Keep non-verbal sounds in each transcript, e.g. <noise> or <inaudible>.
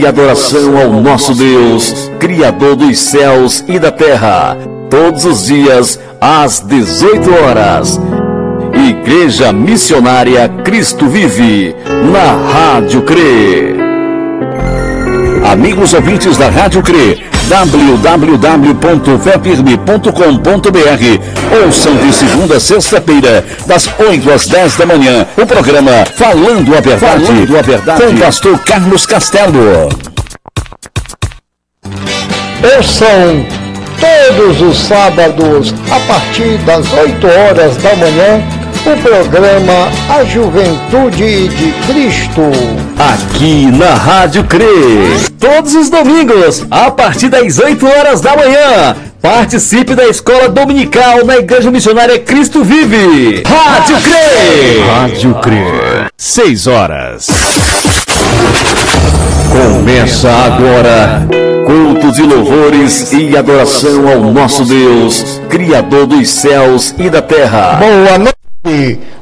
e adoração ao nosso Deus, Criador dos céus e da terra, todos os dias às 18 horas. Igreja Missionária Cristo Vive, na Rádio CRE. Amigos ouvintes da Rádio CRE, www.fepirme.com.br Ouçam de segunda a sexta-feira, das 8 às 10 da manhã, o programa Falando a Verdade, Falando a Verdade. com o pastor Carlos Castelo. Ouçam todos os sábados, a partir das 8 horas da manhã, o programa A Juventude de Cristo. Aqui na Rádio CRE. Todos os domingos, a partir das 8 horas da manhã. Participe da escola dominical na Igreja Missionária Cristo Vive. Rádio CRE. Rádio CRE. 6 horas. Começa agora. Cultos e louvores e adoração ao nosso Deus, Criador dos céus e da terra. Boa noite,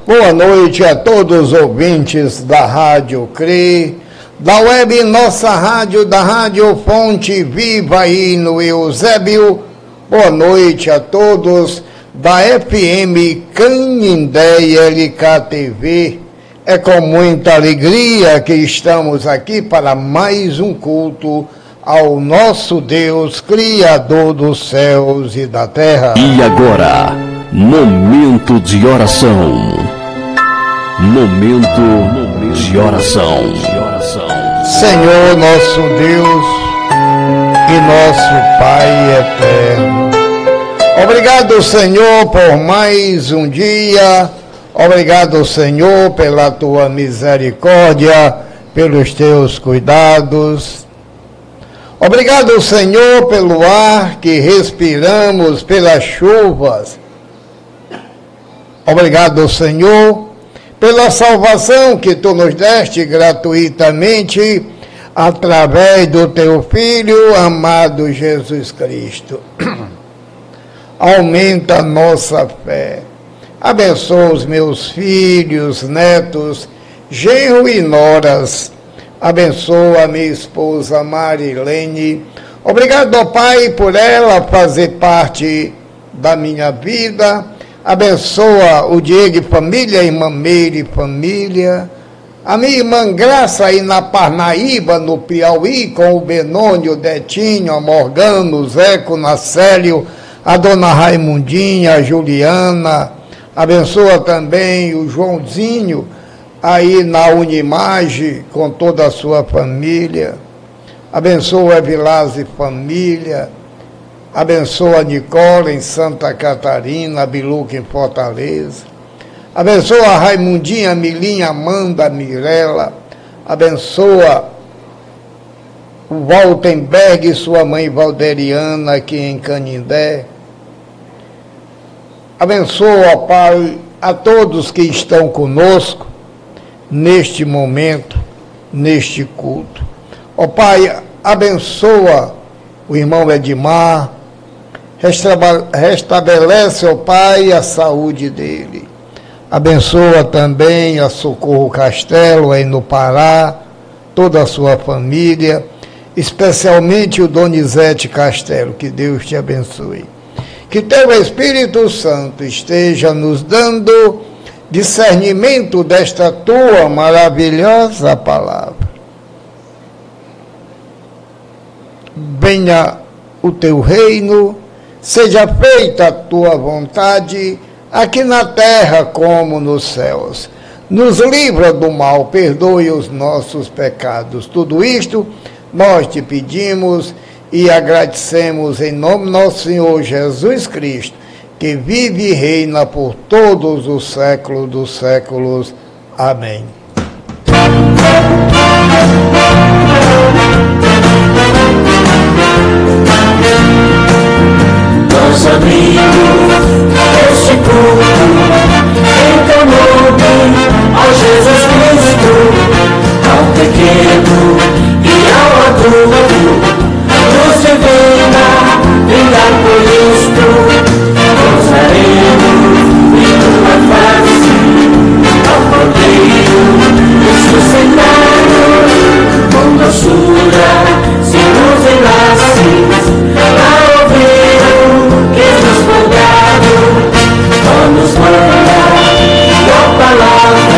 boa noite a todos os ouvintes da Rádio CRE, da web Nossa Rádio, da Rádio Fonte Viva aí no Eusébio. Boa noite a todos da FM Canindé LKTV. É com muita alegria que estamos aqui para mais um culto ao nosso Deus, Criador dos céus e da terra. E agora, momento de oração. Momento de oração. Senhor nosso Deus e nosso Pai eterno. Obrigado, Senhor, por mais um dia. Obrigado, Senhor, pela tua misericórdia, pelos teus cuidados. Obrigado, Senhor, pelo ar que respiramos, pelas chuvas. Obrigado, Senhor, pela salvação que tu nos deste gratuitamente através do teu Filho amado Jesus Cristo. <clears throat> Aumenta nossa fé. Abençoa os meus filhos, netos, genro e noras. Abençoa a minha esposa Marilene. Obrigado, Pai, por ela fazer parte da minha vida. Abençoa o Diego e família, irmã Meire e família. A minha irmã Graça aí na Parnaíba, no Piauí, com o Benônio, o Detinho, a Morgano, o Zeco, o Nacélio, a dona Raimundinha, a Juliana. Abençoa também o Joãozinho, aí na Unimage, com toda a sua família. Abençoa a Evilás e família. Abençoa a Nicola em Santa Catarina, a Biluca em Fortaleza. Abençoa a Raimundinha, a Milinha, Amanda, a Mirella. Abençoa o Waltenberg e sua mãe Valderiana aqui em Canindé. Abençoa, Pai, a todos que estão conosco, neste momento, neste culto. Ó Pai, abençoa o irmão Edmar, restabelece, ó Pai, a saúde dele. Abençoa também a Socorro Castelo aí no Pará, toda a sua família, especialmente o Donizete Castelo. Que Deus te abençoe. Que teu Espírito Santo esteja nos dando discernimento desta tua maravilhosa palavra. Venha o teu reino, seja feita a tua vontade, aqui na terra como nos céus. Nos livra do mal, perdoe os nossos pecados. Tudo isto nós te pedimos e agradecemos em nome do nosso Senhor Jesus Cristo, que vive e reina por todos os séculos dos séculos. Amém. Nós abrimos este culto em teu nome, Jesus Cristo, ao pequeno e ao adulto luz divina, brilhar por isto, gozaremos em tua face, ao Cordeiro ressuscitado, com doçura se nos enlaces, vamos mandar tua palavra,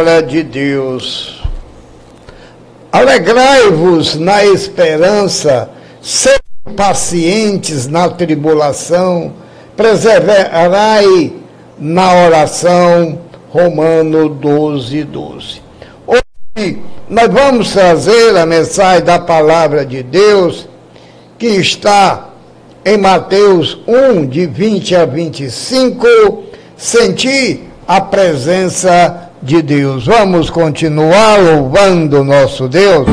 palavra de Deus: Alegrai-vos na esperança, sede pacientes na tribulação, perseverai na oração. Romano 12, 12. Hoje nós vamos trazer a mensagem da palavra de Deus que está em Mateus 1, de 20 a 25, sentir a presença de Deus. Vamos continuar louvando nosso Deus.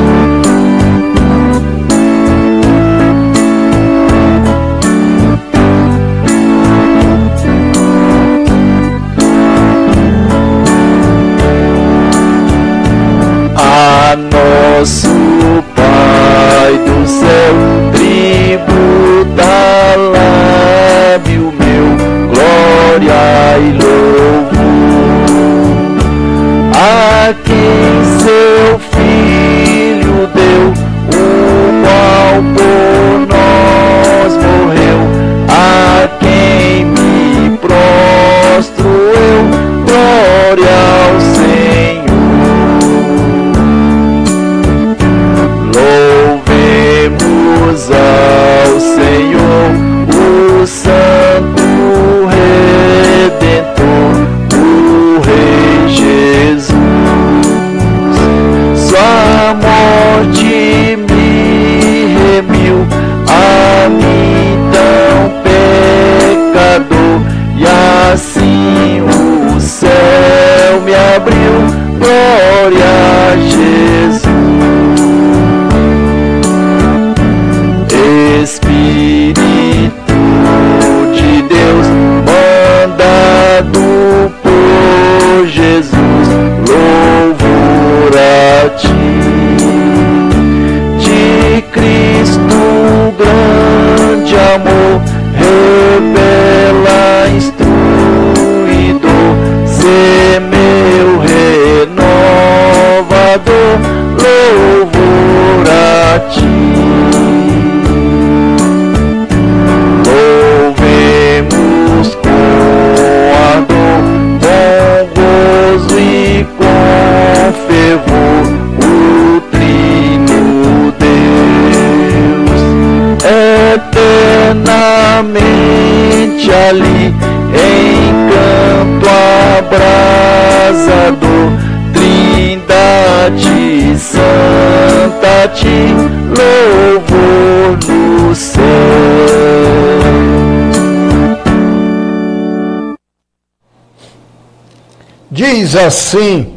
Diz assim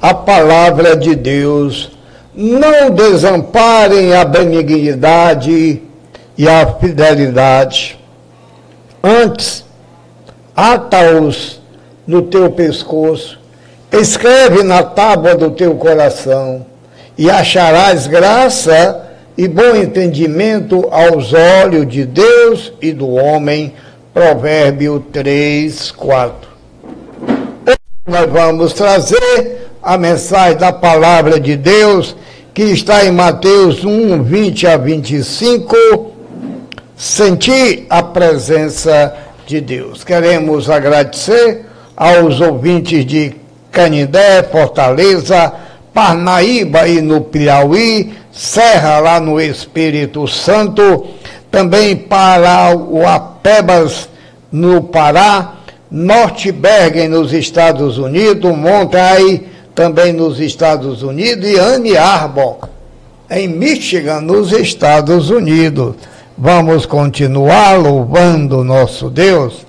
a palavra de Deus: não desamparem a benignidade e a fidelidade. Antes, ata-os no teu pescoço, escreve na tábua do teu coração, e acharás graça e bom entendimento aos olhos de Deus e do homem. Provérbio 3, 4. Nós vamos trazer a mensagem da palavra de Deus que está em Mateus 1, 20 a 25. Sentir a presença de Deus. Queremos agradecer aos ouvintes de Canindé, Fortaleza, Parnaíba e no Piauí, Serra lá no Espírito Santo, também para o Apebas no Pará, Norte Bergen nos Estados Unidos, Monterey também nos Estados Unidos e Anne Arbor em Michigan nos Estados Unidos. Vamos continuar louvando nosso Deus.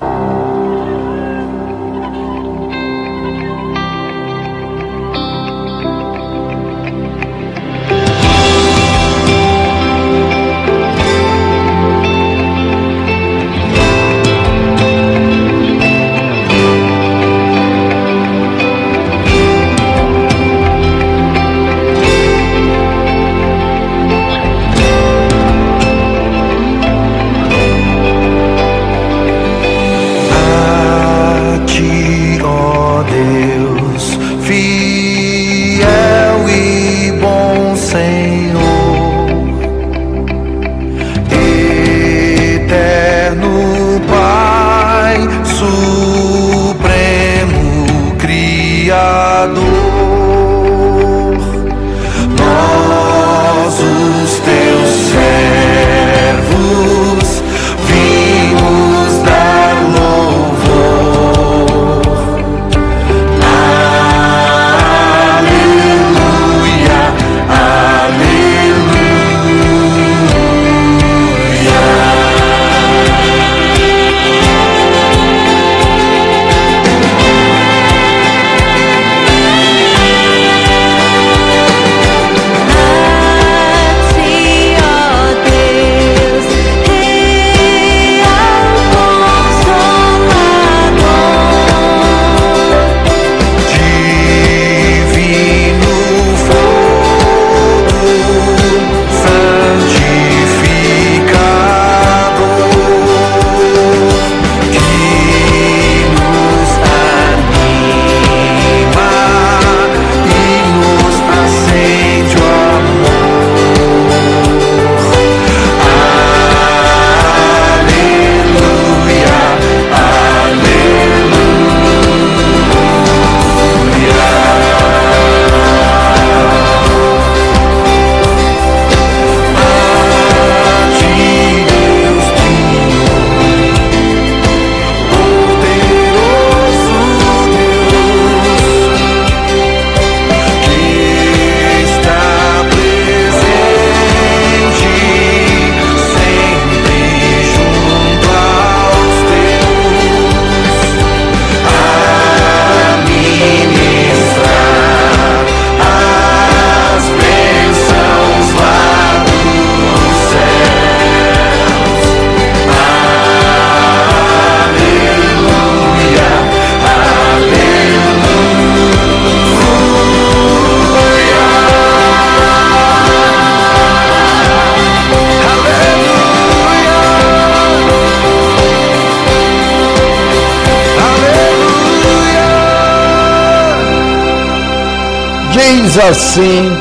Diz assim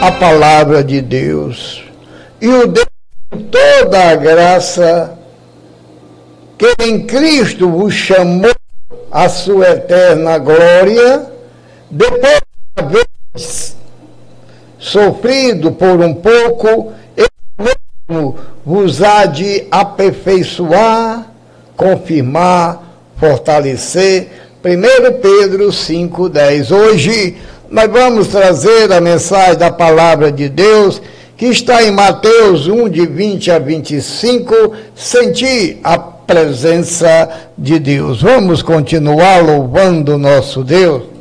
a palavra de Deus. E o Deus de toda a graça, que em Cristo vos chamou à sua eterna glória, depois de haver sofrido por um pouco, ele mesmo vos há de aperfeiçoar, confirmar, fortalecer. 1 Pedro 5,10. Hoje nós vamos trazer a mensagem da palavra de Deus que está em Mateus 1, de 20 a 25. Sentir a presença de Deus. Vamos continuar louvando nosso Deus.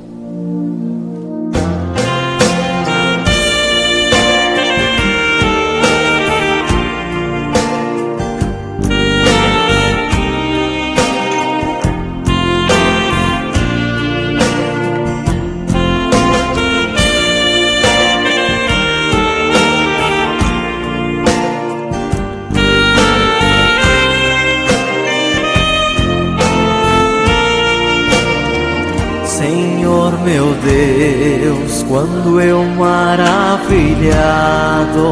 Maravilhado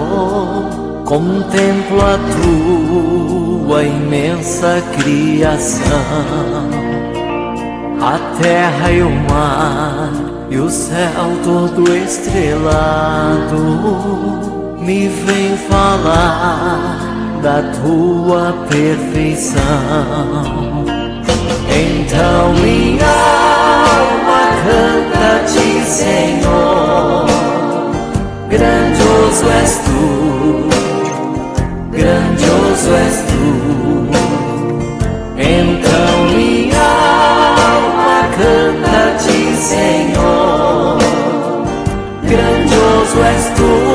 contemplo a tua imensa criação, a terra e o mar e o céu todo estrelado, me vem falar da tua perfeição. Então minha alma canta-te, Senhor. Grandioso és tu, grandioso és tu. Então minha alma canta-te, Senhor. Grandioso és tu,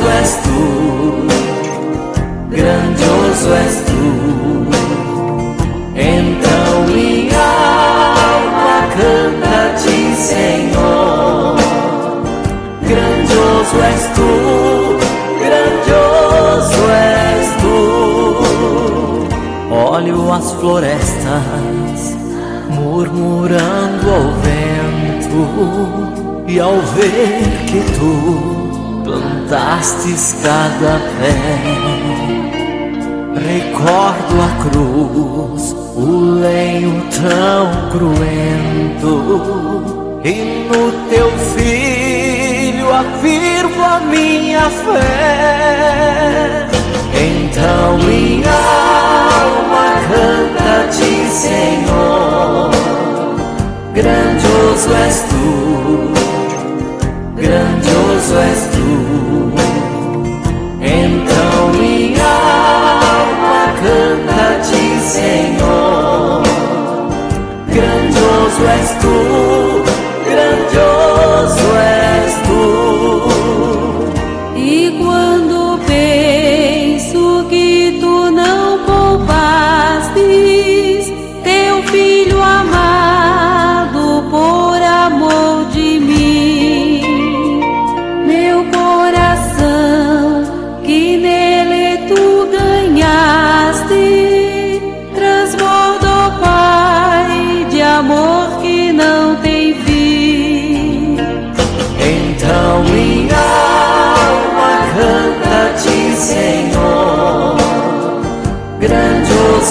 Grandioso és tu, grandioso és tu. Então minha alma canta-te, Senhor. Grandioso és tu, grandioso és tu. Olho as florestas murmurando ao vento, e ao ver que tu plantastes cada pé, recordo a cruz, o lenho tão cruento, e no teu filho afirmo a minha fé. Então minha alma canta-te, Senhor. Grandioso és tu, grandioso és tu. Então minha alma canta-te, Senhor. Grandioso és tu,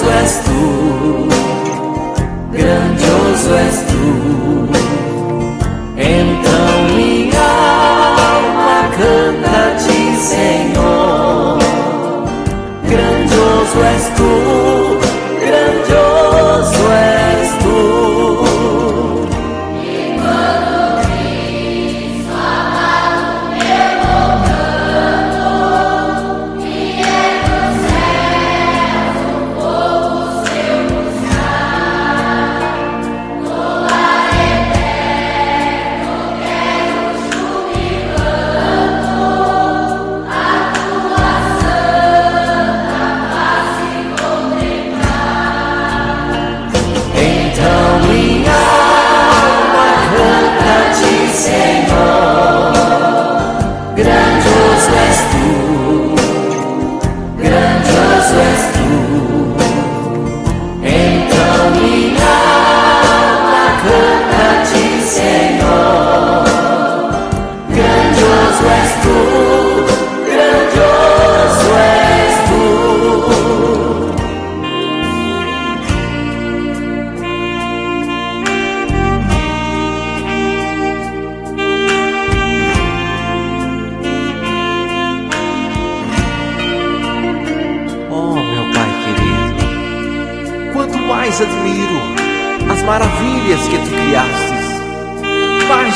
és tu,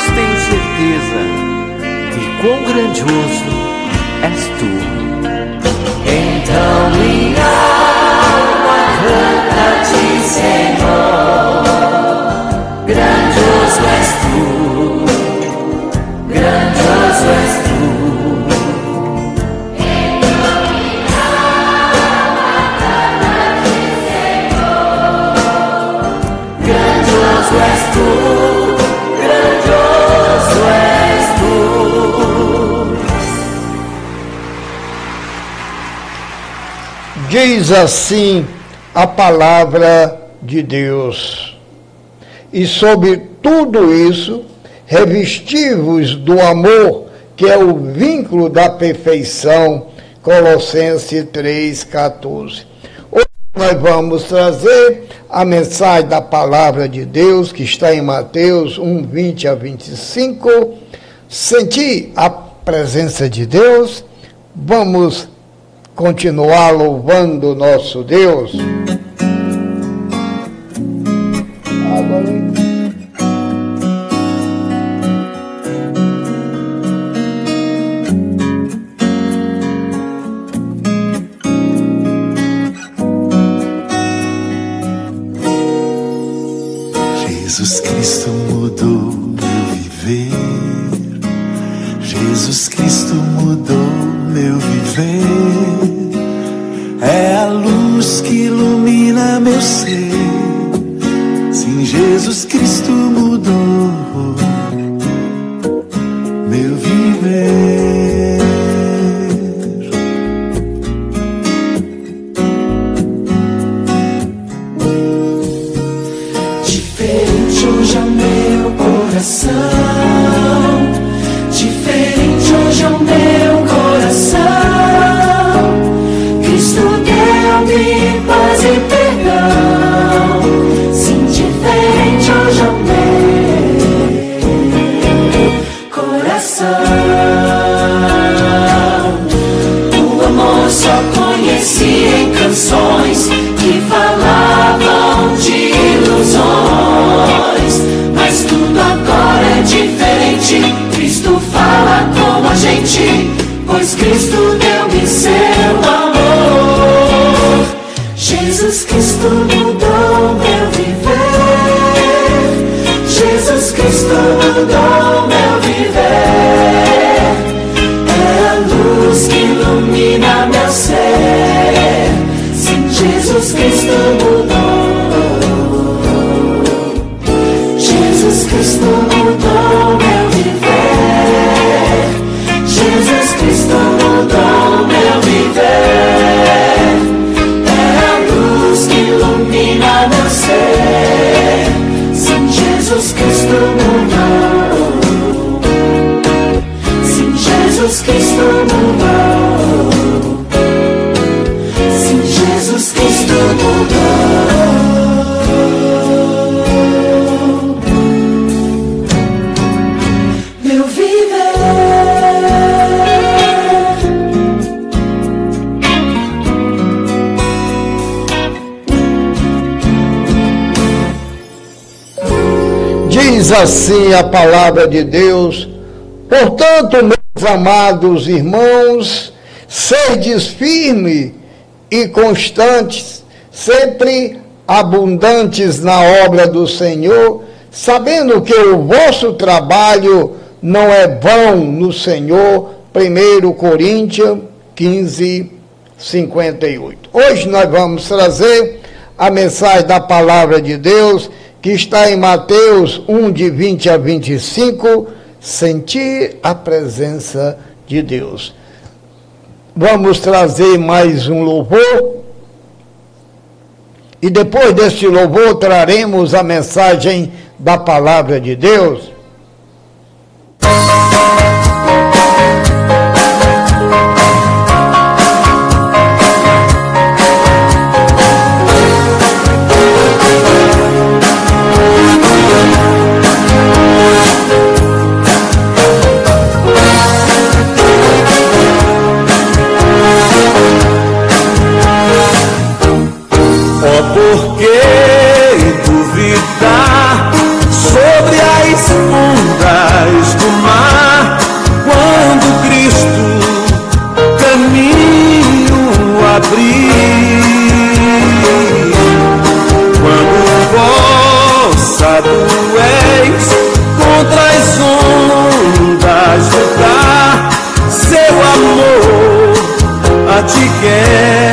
mas tenho certeza que quão grandioso és tu. Então minha alma canta-te, Senhor. Diz assim a palavra de Deus. E sobre tudo isso, revestivos do amor, que é o vínculo da perfeição. Colossenses 3,14. Hoje nós vamos trazer a mensagem da palavra de Deus, que está em Mateus 1, 20 a 25. Sentir a presença de Deus. Vamos continuar louvando nosso Deus. Agora, a palavra de Deus: Portanto, meus amados irmãos, sedes firmes e constantes, sempre abundantes na obra do Senhor, sabendo que o vosso trabalho não é vão no Senhor. 1 Coríntios 15, 58. Hoje nós vamos trazer a mensagem da palavra de Deus que está em Mateus 1, de 20 a 25, sentir a presença de Deus. Vamos trazer mais um louvor. E depois deste louvor traremos a mensagem da palavra de Deus. Amor a ti quer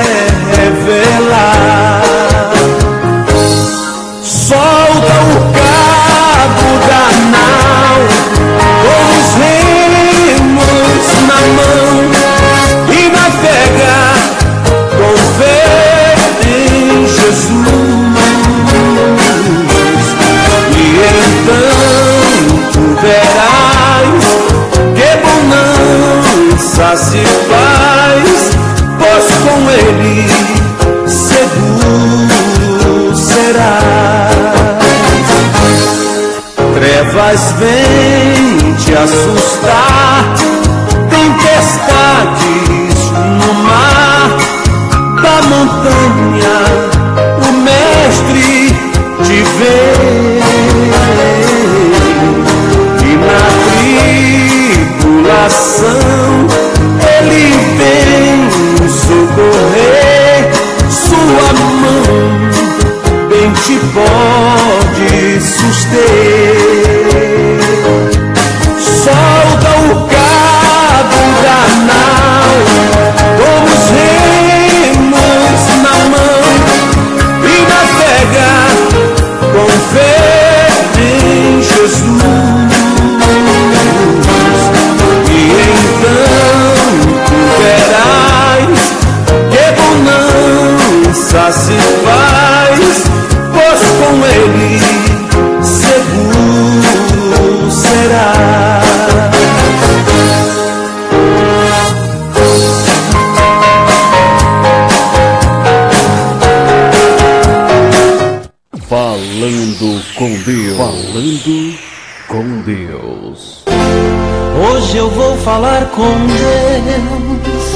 com Deus.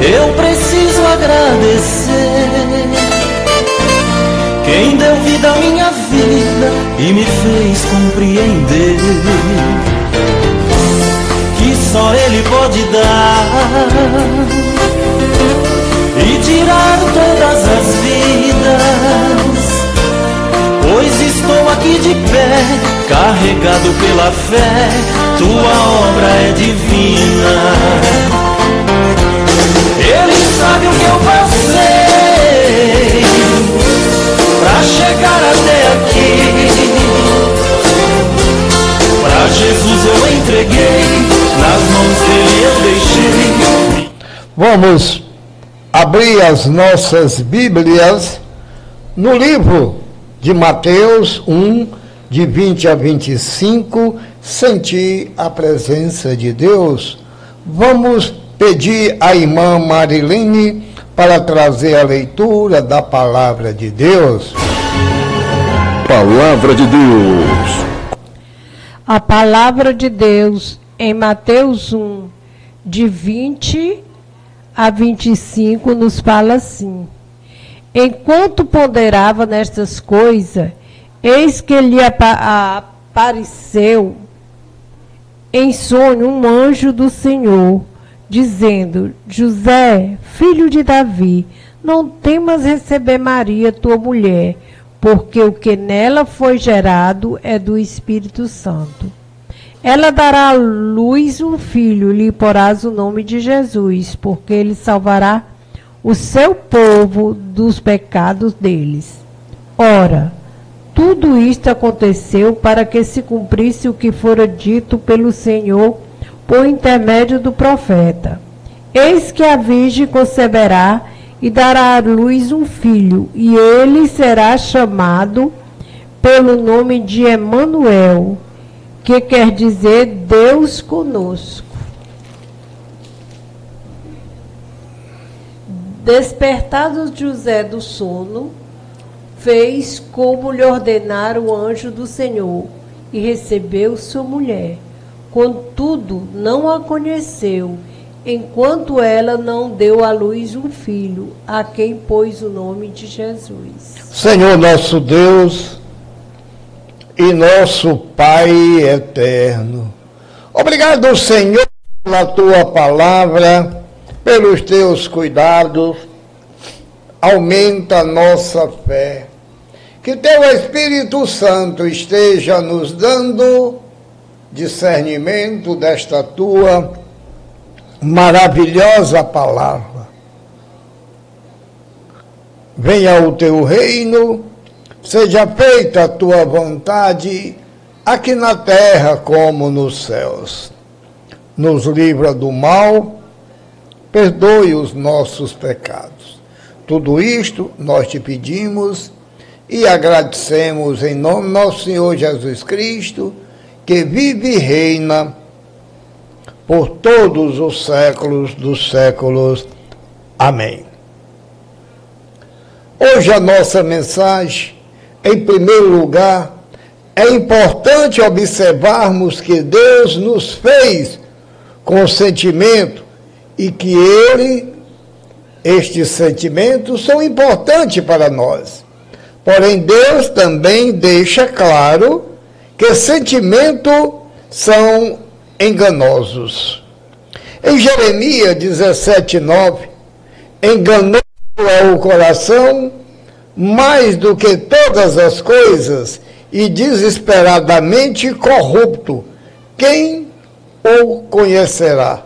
Eu preciso agradecer. Quem deu vida à minha vida e me fez compreender que só Ele pode dar e tirar todas as vidas. Pois estou aqui de pé, carregado pela fé, tua obra é divina. Ele sabe o que eu passei pra chegar até aqui. Pra Jesus eu entreguei, nas mãos dele eu deixei. Vamos abrir as nossas Bíblias no livro de Mateus 1, de 20 a 25, sentir a presença de Deus. Vamos pedir à irmã Marilene para trazer a leitura da palavra de Deus. Palavra de Deus. A palavra de Deus em Mateus 1, de 20 a 25, nos fala assim: Enquanto ponderava nestas coisas, eis que lhe apa apareceu em sonho um anjo do Senhor, dizendo: José, filho de Davi, não temas receber Maria, tua mulher, porque o que nela foi gerado é do Espírito Santo. Ela dará à luz um filho, lhe porás o nome de Jesus, porque ele salvará o seu povo dos pecados deles. Ora, tudo isto aconteceu para que se cumprisse o que fora dito pelo Senhor por intermédio do profeta. Eis que a virgem conceberá e dará à luz um filho, e ele será chamado pelo nome de Emanuel, que quer dizer Deus conosco. Despertado José do sono, fez como lhe ordenara o anjo do Senhor e recebeu sua mulher. Contudo, não a conheceu, enquanto ela não deu à luz um filho, a quem pôs o nome de Jesus. Senhor nosso Deus e nosso Pai eterno. Obrigado, Senhor, pela tua palavra, pelos teus cuidados. Aumenta a nossa fé. Que teu Espírito Santo esteja nos dando discernimento desta tua maravilhosa palavra. Venha o teu reino, seja feita a tua vontade, aqui na terra como nos céus. Nos livra do mal, perdoe os nossos pecados. Tudo isto nós te pedimos e agradecemos em nome nosso Senhor Jesus Cristo, que vive e reina por todos os séculos dos séculos. Amém. Hoje a nossa mensagem, em primeiro lugar, é importante observarmos que Deus nos fez com sentimento e que Ele, estes sentimentos, são importantes para nós. Porém, Deus também deixa claro que sentimentos são enganosos. Em Jeremias 17, 9, enganoso é o coração mais do que todas as coisas e desesperadamente corrupto. Quem o conhecerá?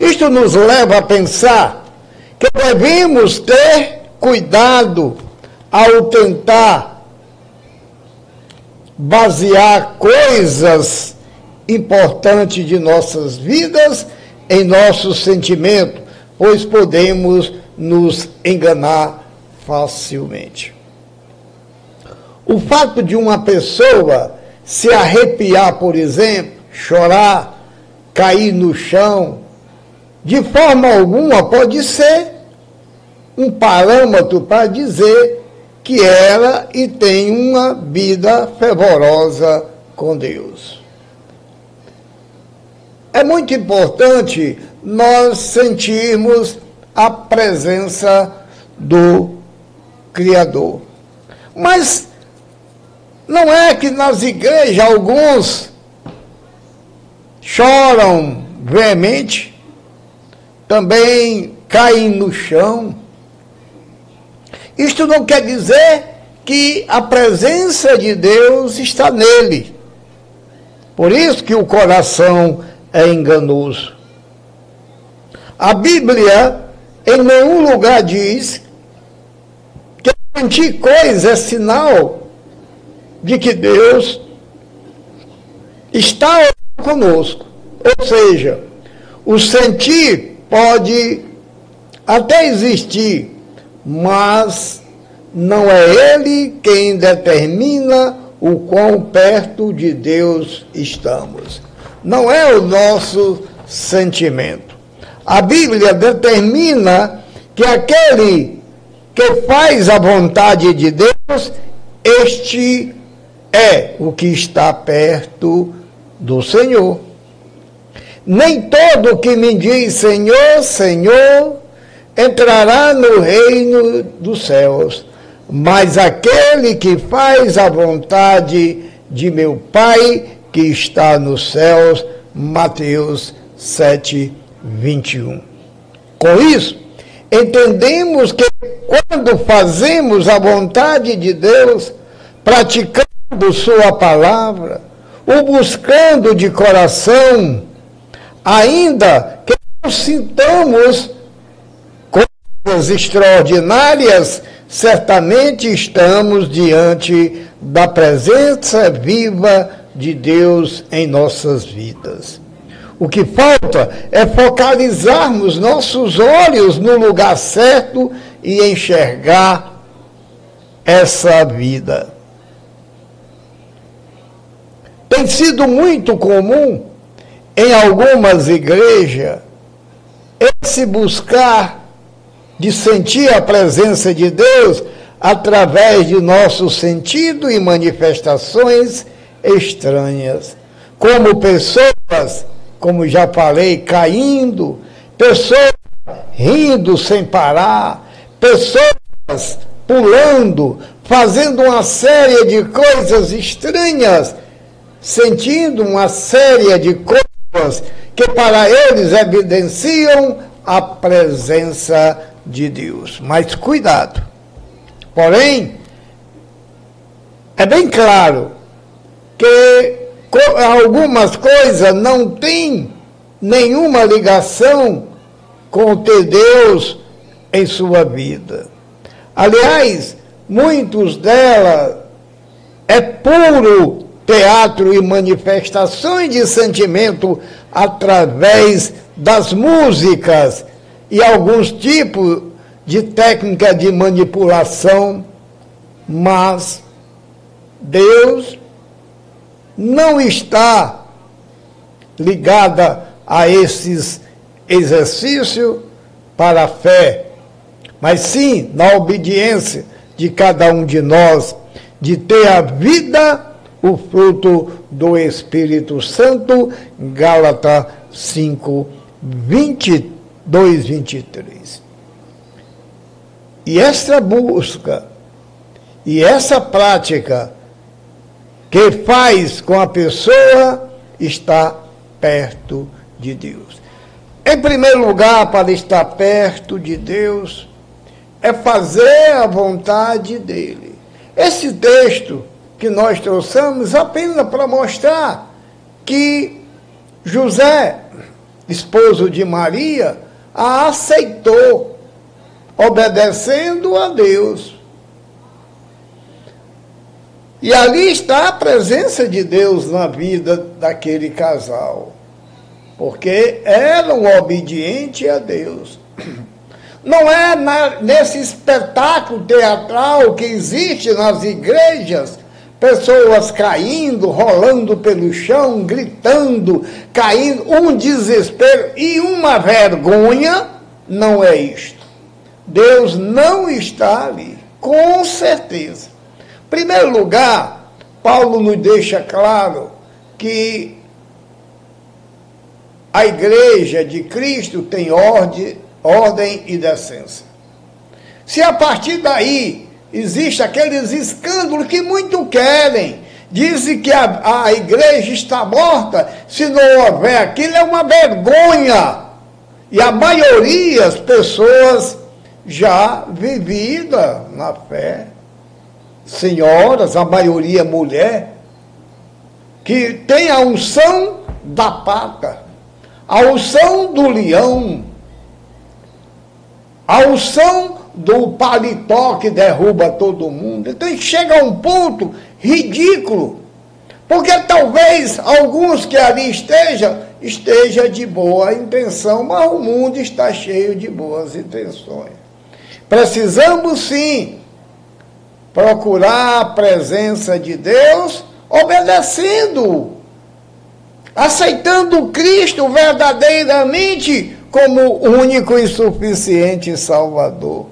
Isto nos leva a pensar que devemos ter cuidado ao tentar basear coisas importantes de nossas vidas em nosso sentimento, pois podemos nos enganar facilmente. O fato de uma pessoa se arrepiar, por exemplo, chorar, cair no chão, de forma alguma pode ser um parâmetro para dizer que ela e tem uma vida fervorosa com Deus. É muito importante nós sentirmos a presença do Criador. Mas não é que nas igrejas alguns choram veemente, também caem no chão, isto não quer dizer que a presença de Deus está nele. Por isso que o coração é enganoso. A Bíblia em nenhum lugar diz que sentir coisa é sinal de que Deus está conosco. Ou seja, o sentir pode até existir, mas não é ele quem determina o quão perto de Deus estamos. Não é o nosso sentimento. A Bíblia determina que aquele que faz a vontade de Deus, este é o que está perto do Senhor. Nem todo que me diz Senhor, Senhor, entrará no reino dos céus, mas aquele que faz a vontade de meu Pai que está nos céus. Mateus 7, 21. Com isso, entendemos que quando fazemos a vontade de Deus, praticando Sua palavra, o buscando de coração, ainda que não sintamos coisas extraordinárias, certamente estamos diante da presença viva de Deus em nossas vidas. O que falta é focalizarmos nossos olhos no lugar certo e enxergar essa vida. Tem sido muito comum em algumas igrejas esse buscar de sentir a presença de Deus através de nosso sentido e manifestações estranhas, como pessoas como já falei, caindo, pessoas rindo sem parar, pessoas pulando, fazendo uma série de coisas estranhas, sentindo uma série de coisas que para eles evidenciam a presença de Deus. Mas cuidado, Porém, é bem claro que algumas coisas não têm nenhuma ligação com ter Deus em sua vida. Aliás, muitos delas é puro teatro e manifestações de sentimento através das músicas e alguns tipos de técnica de manipulação, mas Deus não está ligada a esses exercícios para a fé, mas sim na obediência de cada um de nós, de ter a vida, o fruto do Espírito Santo, Gálatas 5, 22, 23. E essa busca e essa prática que faz com a pessoa está perto de Deus. Em primeiro lugar, para estar perto de Deus, é fazer a vontade dele. Esse texto que nós trouxemos apenas para mostrar que José, esposo de Maria, a aceitou, obedecendo a Deus. E ali está a presença de Deus na vida daquele casal. Porque eram obedientes a Deus. <clears throat> Não é na, nesse espetáculo teatral que existe nas igrejas, pessoas caindo, rolando pelo chão, gritando, caindo, um desespero e uma vergonha, não é isto. Deus não está ali, com certeza primeiro lugar, Paulo nos deixa claro que a igreja de Cristo tem ordem, ordem e decência. Se a partir daí existe aqueles escândalos que muito querem, dizem que a, a igreja está morta, se não houver aquilo, é uma vergonha. E a maioria das pessoas já vivida na fé. Senhoras, a maioria mulher, que tem a unção da pata, a unção do leão, a unção do paletó que derruba todo mundo. Então chega a um ponto ridículo, porque talvez alguns que ali estejam, esteja de boa intenção, mas o mundo está cheio de boas intenções. Precisamos sim procurar a presença de Deus obedecendo, aceitando Cristo verdadeiramente como único e suficiente Salvador.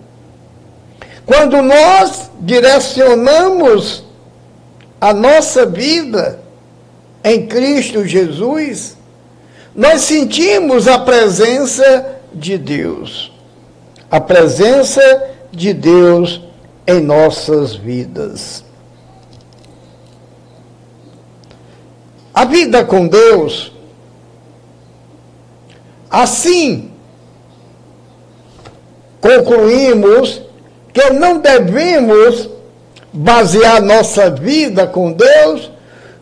Quando nós direcionamos a nossa vida em Cristo Jesus, nós sentimos a presença de Deus. A presença de Deus em nossas vidas. A vida com Deus, assim, concluímos que não devemos basear nossa vida com Deus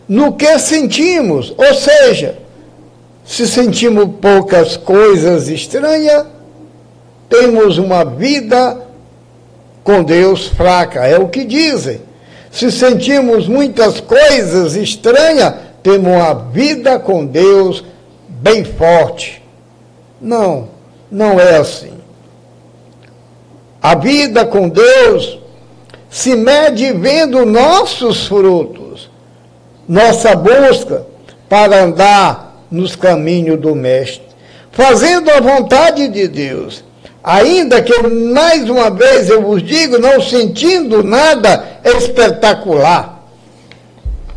no que sentimos, ou seja, se sentimos poucas coisas estranhas, temos uma vida com Deus fraca, é o que dizem. Se sentimos muitas coisas estranhas, temos uma vida com Deus bem forte. Não, não é assim. A vida com Deus se mede vendo nossos frutos, nossa busca para andar nos caminhos do Mestre, fazendo a vontade de Deus Ainda que, mais uma vez, eu vos digo, não sentindo nada espetacular.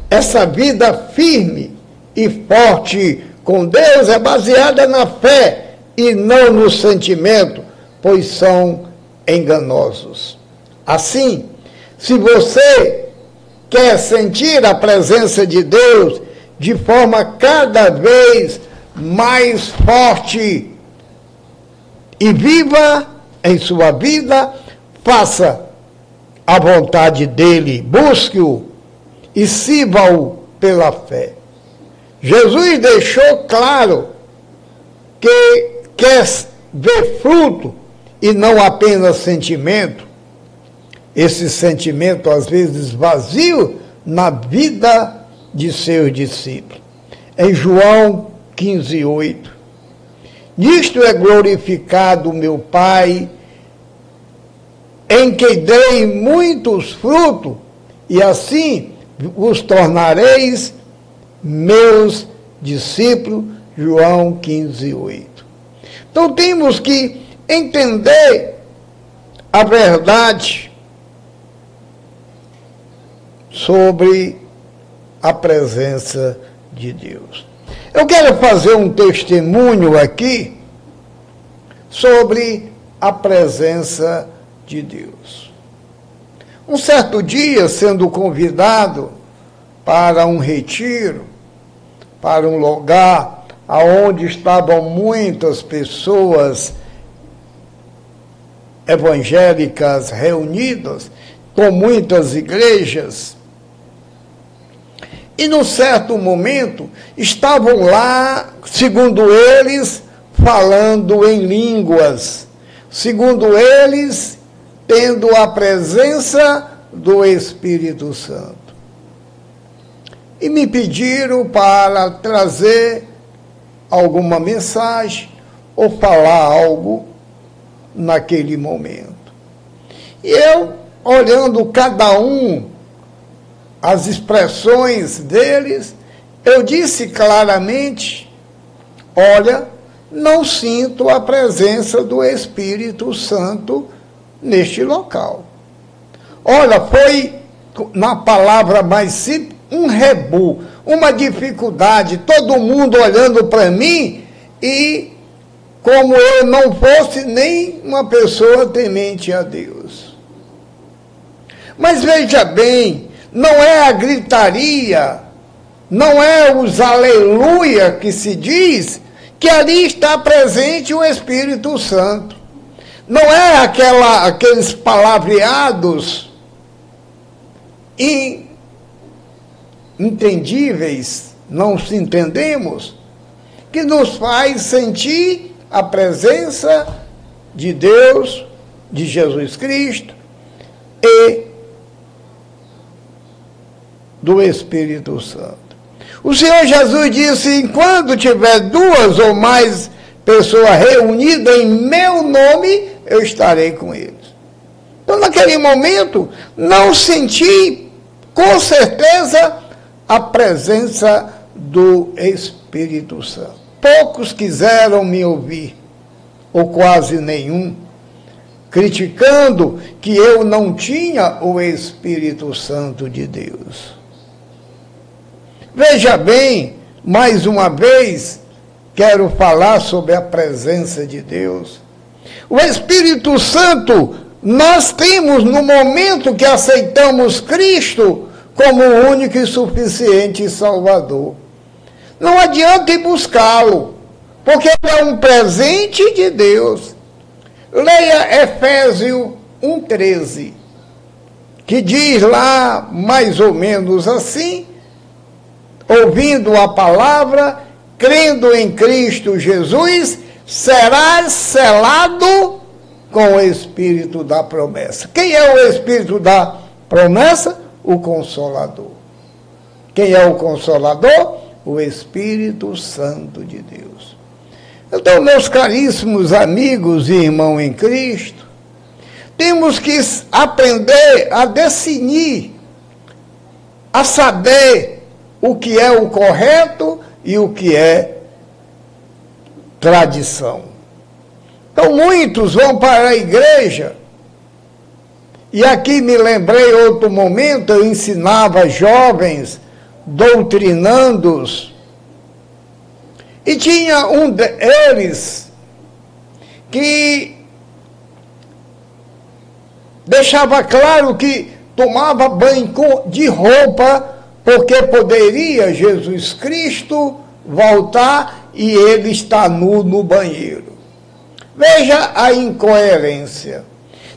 Essa vida firme e forte com Deus é baseada na fé e não no sentimento, pois são enganosos. Assim, se você quer sentir a presença de Deus de forma cada vez mais forte e viva em sua vida, faça a vontade dele, busque-o e sirva-o pela fé. Jesus deixou claro que quer ver fruto e não apenas sentimento. Esse sentimento, às vezes vazio, na vida de seus discípulos. Em João 15, 8. Nisto é glorificado meu Pai, em que dei muitos frutos, e assim vos tornareis meus discípulos. João 15, 8. Então temos que entender a verdade sobre a presença de Deus. Eu quero fazer um testemunho aqui sobre a presença de Deus. Um certo dia, sendo convidado para um retiro, para um lugar aonde estavam muitas pessoas evangélicas reunidas, com muitas igrejas, e num certo momento estavam lá, segundo eles, falando em línguas, segundo eles, tendo a presença do Espírito Santo. E me pediram para trazer alguma mensagem ou falar algo naquele momento. E eu, olhando cada um as expressões deles, eu disse claramente: olha, não sinto a presença do Espírito Santo neste local. Olha, foi na palavra mais simples, um rebu, uma dificuldade, todo mundo olhando para mim e como eu não fosse nem uma pessoa temente a Deus. Mas veja bem, não é a gritaria, não é os aleluia que se diz, que ali está presente o Espírito Santo. Não é aquela, aqueles palavreados entendíveis, não se entendemos, que nos faz sentir a presença de Deus, de Jesus Cristo e do Espírito Santo. O Senhor Jesus disse: enquanto tiver duas ou mais pessoas reunidas em meu nome, eu estarei com eles. Então, naquele momento, não senti com certeza a presença do Espírito Santo. Poucos quiseram me ouvir, ou quase nenhum, criticando que eu não tinha o Espírito Santo de Deus. Veja bem, mais uma vez, quero falar sobre a presença de Deus. O Espírito Santo, nós temos no momento que aceitamos Cristo como o único e suficiente Salvador. Não adianta ir buscá-lo, porque ele é um presente de Deus. Leia Efésio 1,13, que diz lá mais ou menos assim: ouvindo a palavra, crendo em Cristo Jesus, serás selado com o Espírito da promessa. Quem é o Espírito da promessa? O Consolador. Quem é o Consolador? O Espírito Santo de Deus. Então, meus caríssimos amigos e irmãos em Cristo, temos que aprender a definir, a saber o que é o correto e o que é tradição. Então, muitos vão para a igreja. E aqui me lembrei outro momento, eu ensinava jovens, doutrinandos, e tinha um deles que deixava claro que tomava banho de roupa porque poderia Jesus Cristo voltar e ele está nu no banheiro. Veja a incoerência.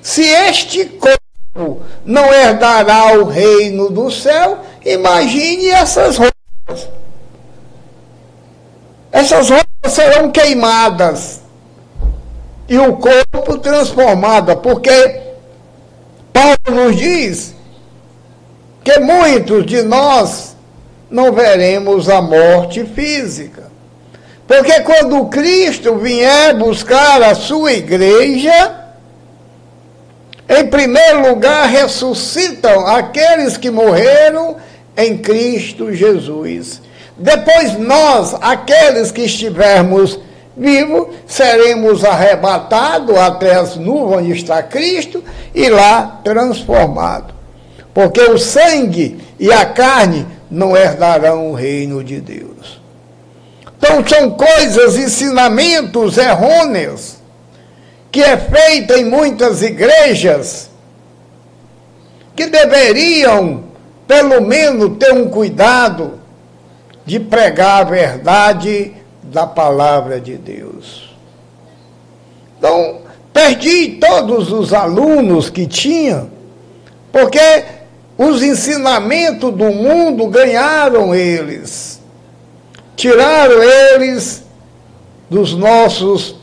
Se este corpo não herdará o reino do céu, imagine essas roupas. Essas roupas serão queimadas e o corpo transformado, porque Paulo nos diz que muitos de nós não veremos a morte física. Porque quando Cristo vier buscar a sua igreja, em primeiro lugar ressuscitam aqueles que morreram em Cristo Jesus. Depois nós, aqueles que estivermos vivos, seremos arrebatados até as nuvens onde está Cristo e lá transformados. Porque o sangue e a carne não herdarão o reino de Deus. Então são coisas, ensinamentos errôneos que é feita em muitas igrejas que deveriam, pelo menos, ter um cuidado de pregar a verdade da palavra de Deus. Então, perdi todos os alunos que tinha, porque os ensinamentos do mundo ganharam eles tiraram eles dos nossos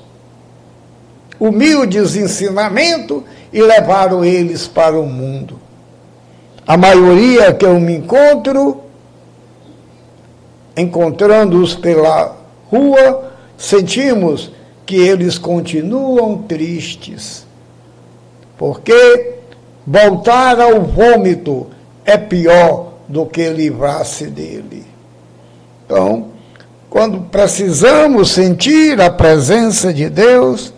humildes ensinamentos e levaram eles para o mundo. A maioria que eu me encontro, encontrando-os pela rua, sentimos que eles continuam tristes, porque voltar ao vômito é pior do que livrar-se dele. Então, quando precisamos sentir a presença de Deus,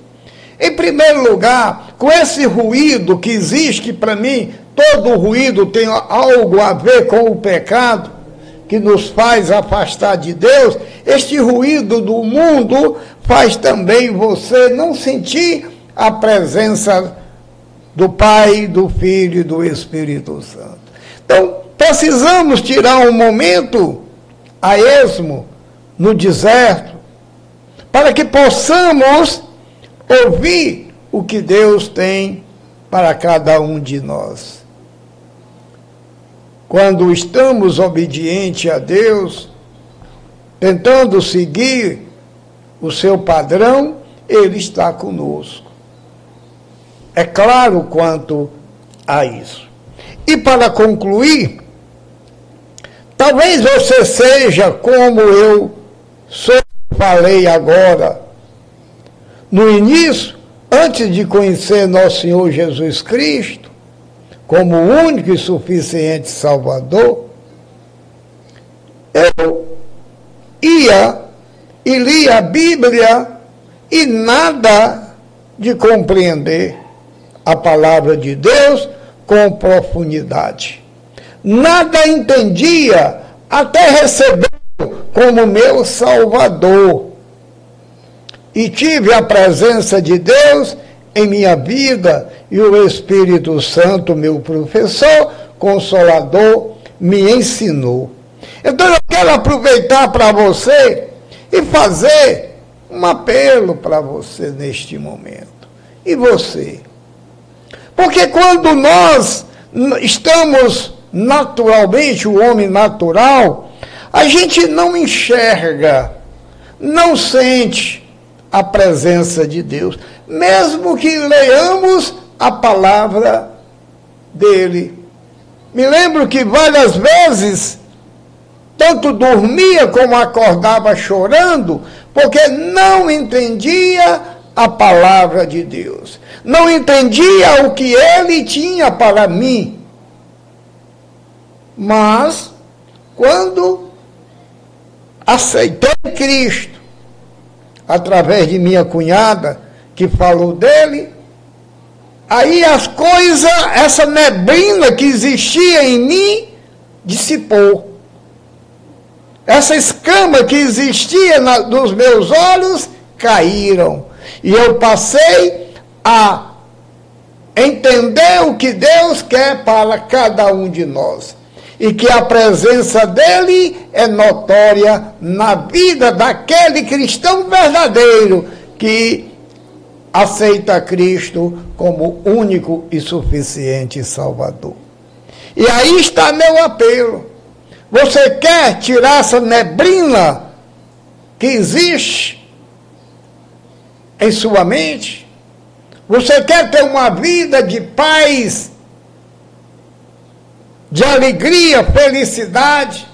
em primeiro lugar, com esse ruído que existe para mim, todo ruído tem algo a ver com o pecado que nos faz afastar de Deus. Este ruído do mundo faz também você não sentir a presença do Pai, do Filho e do Espírito Santo. Então, precisamos tirar um momento a esmo no deserto, para que possamos ouvir o que Deus tem para cada um de nós. Quando estamos obedientes a Deus, tentando seguir o seu padrão, Ele está conosco. É claro quanto a isso. E para concluir, talvez você seja como eu falei agora. No início, antes de conhecer nosso Senhor Jesus Cristo, como único e suficiente Salvador, eu ia e lia a Bíblia e nada de compreender a palavra de Deus com profundidade. Nada entendia até receber como meu Salvador. E tive a presença de Deus em minha vida e o Espírito Santo, meu professor, consolador, me ensinou. Então eu quero aproveitar para você e fazer um apelo para você neste momento. E você? Porque quando nós estamos naturalmente, o homem natural, a gente não enxerga, não sente a presença de Deus, mesmo que leamos a palavra dele. Me lembro que várias vezes, tanto dormia como acordava chorando, porque não entendia a palavra de Deus, não entendia o que ele tinha para mim. Mas, quando aceitei Cristo através de minha cunhada, que falou dele. Aí as coisas, essa neblina que existia em mim, dissipou. Essa escama que existia na, nos meus olhos caíram. E eu passei a entender o que Deus quer para cada um de nós e que a presença dele é notória na vida daquele cristão verdadeiro que aceita Cristo como único e suficiente Salvador. E aí está meu apelo. Você quer tirar essa neblina que existe em sua mente? Você quer ter uma vida de paz, de alegria, felicidade?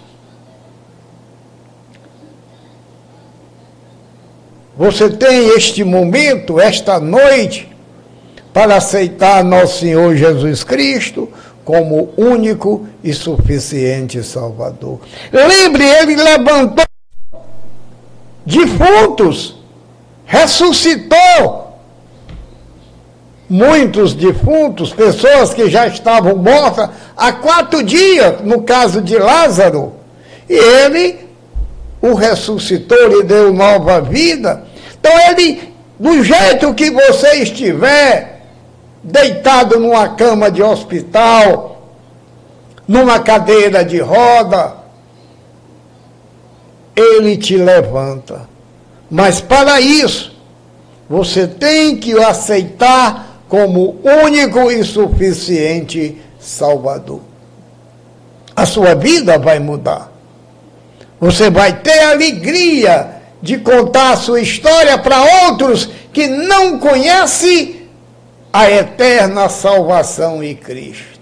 Você tem este momento, esta noite, para aceitar nosso Senhor Jesus Cristo como único e suficiente Salvador. Lembre, ele levantou defuntos, ressuscitou muitos defuntos, pessoas que já estavam mortas há quatro dias, no caso de Lázaro, e ele o ressuscitou, lhe deu nova vida. Então ele, do jeito que você estiver, deitado numa cama de hospital, numa cadeira de roda, ele te levanta. Mas para isso, você tem que aceitar como único e suficiente Salvador. A sua vida vai mudar. Você vai ter alegria de contar sua história para outros que não conhecem a eterna salvação em Cristo.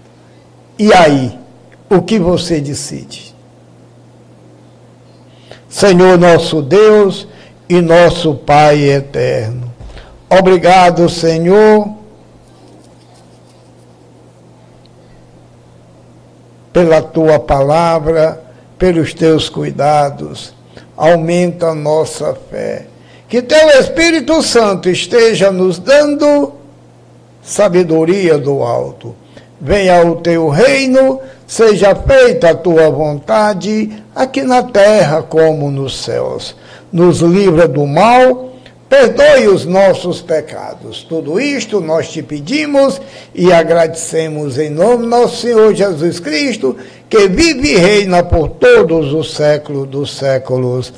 E aí, o que você decide? Senhor nosso Deus e nosso Pai eterno. Obrigado, Senhor, pela tua palavra, pelos teus cuidados aumenta a nossa fé. Que teu Espírito Santo esteja nos dando sabedoria do alto. Venha o teu reino, seja feita a tua vontade, aqui na terra como nos céus. Nos livra do mal, perdoe os nossos pecados. Tudo isto nós te pedimos e agradecemos em nome do nosso Senhor Jesus Cristo que vive e reina por todos os séculos dos séculos.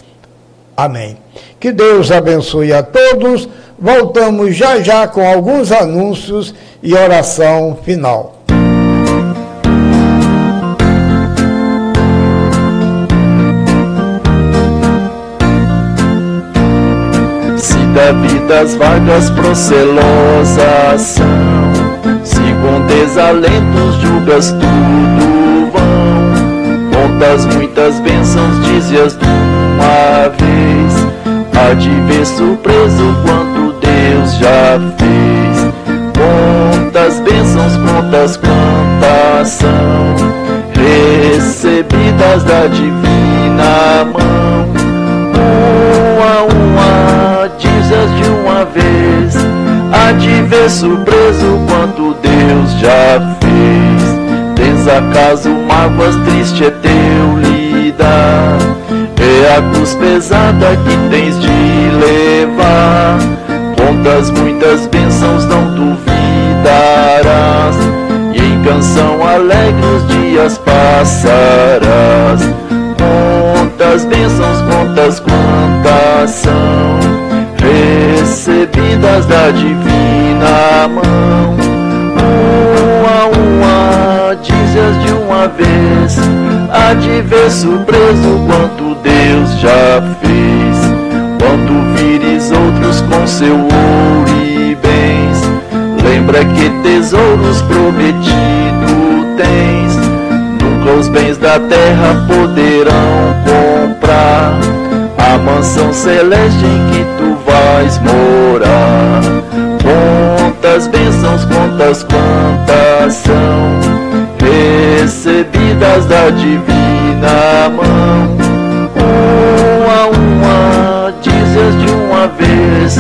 Amém. Que Deus abençoe a todos. Voltamos já já com alguns anúncios e oração final. Se da vida as vagas procelosas são, se com desalentos julgas tudo Contas muitas bênçãos, dizias de uma vez Há de ver surpreso quanto Deus já fez. Quantas bênçãos, contas quantas são Recebidas da divina mão. Uma a uma, dizes de uma vez Há de ver surpreso quanto Deus já fez. Tens acaso mágoas, triste é teu lidar É a cruz pesada que tens de levar. Contas muitas bênçãos não duvidarás. E em canção alegre os dias passarás. Quantas bênçãos, contas quantas são Recebidas da divina mão dizes de uma vez, há de ver surpreso quanto Deus já fez. Quando vires outros com seu ouro e bens, lembra que tesouros prometido tens. Nunca os bens da terra poderão comprar a mansão celeste em que tu vais morar. Quantas bênçãos, quantas quantas são recebidas da divina mão. Uma a uma, dizes de uma vez,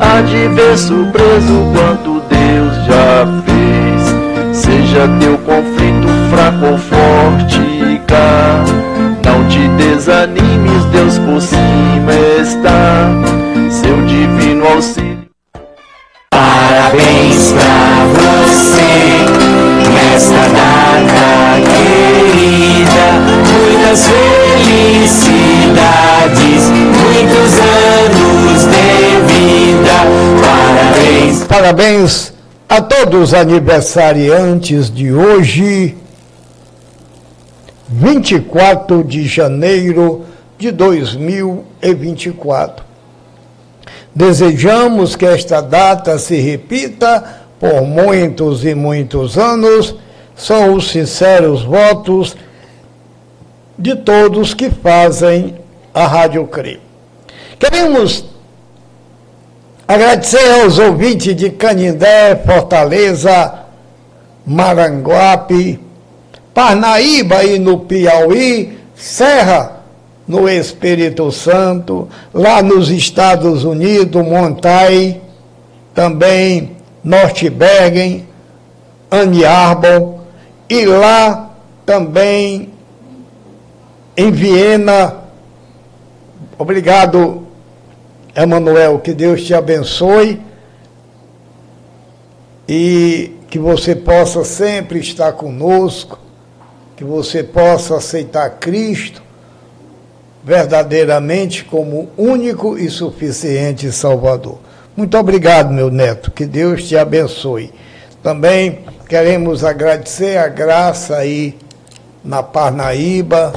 há de ver surpreso quanto Deus já fez. Seja teu conflito fraco ou forte, cá, não te desanimes, Deus por cima está, seu divino auxílio. Parabéns pra Muitas felicidades, muitos anos de vida. Parabéns. parabéns a todos os aniversariantes de hoje, 24 de janeiro de 2024. Desejamos que esta data se repita por muitos e muitos anos. São os sinceros votos de todos que fazem a Rádio CRI. Queremos agradecer aos ouvintes de Canindé, Fortaleza, Maranguape, Parnaíba e no Piauí, Serra no Espírito Santo, lá nos Estados Unidos, Montai, também Norte Bergen, Anne Arbor, e lá também em Viena. Obrigado, Emanuel, que Deus te abençoe e que você possa sempre estar conosco, que você possa aceitar Cristo verdadeiramente como único e suficiente Salvador. Muito obrigado, meu neto, que Deus te abençoe. Também queremos agradecer a graça aí na Parnaíba,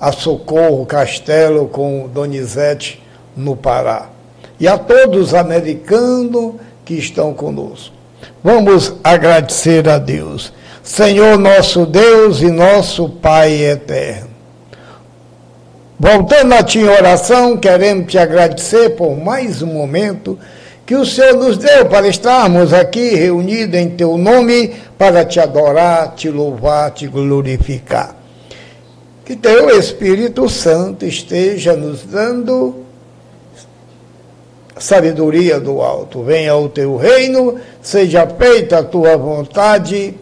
a Socorro Castelo com Donizete no Pará. E a todos os americanos que estão conosco. Vamos agradecer a Deus. Senhor nosso Deus e nosso Pai eterno. Voltando a ti em oração, queremos te agradecer por mais um momento que o Senhor nos deu para estarmos aqui reunidos em teu nome para te adorar, te louvar, te glorificar. Que teu Espírito Santo esteja nos dando sabedoria do alto. Venha o teu reino, seja feita a tua vontade,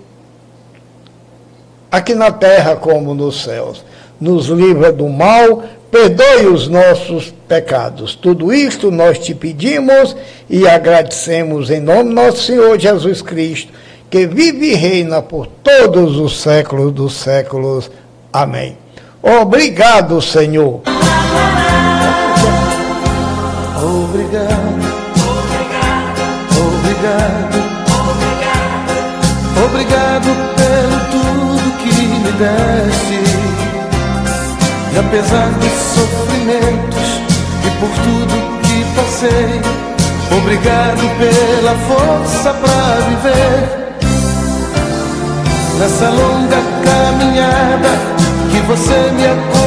aqui na terra como nos céus. Nos livra do mal, perdoe os nossos pecados. Tudo isto nós te pedimos e agradecemos em nome do nosso Senhor Jesus Cristo, que vive e reina por todos os séculos dos séculos. Amém. Obrigado, Senhor. Obrigado, obrigado, obrigado pelo tudo que me deste. E apesar dos sofrimentos e por tudo que passei, obrigado pela força para viver. Nessa longa caminhada que você me acompanhou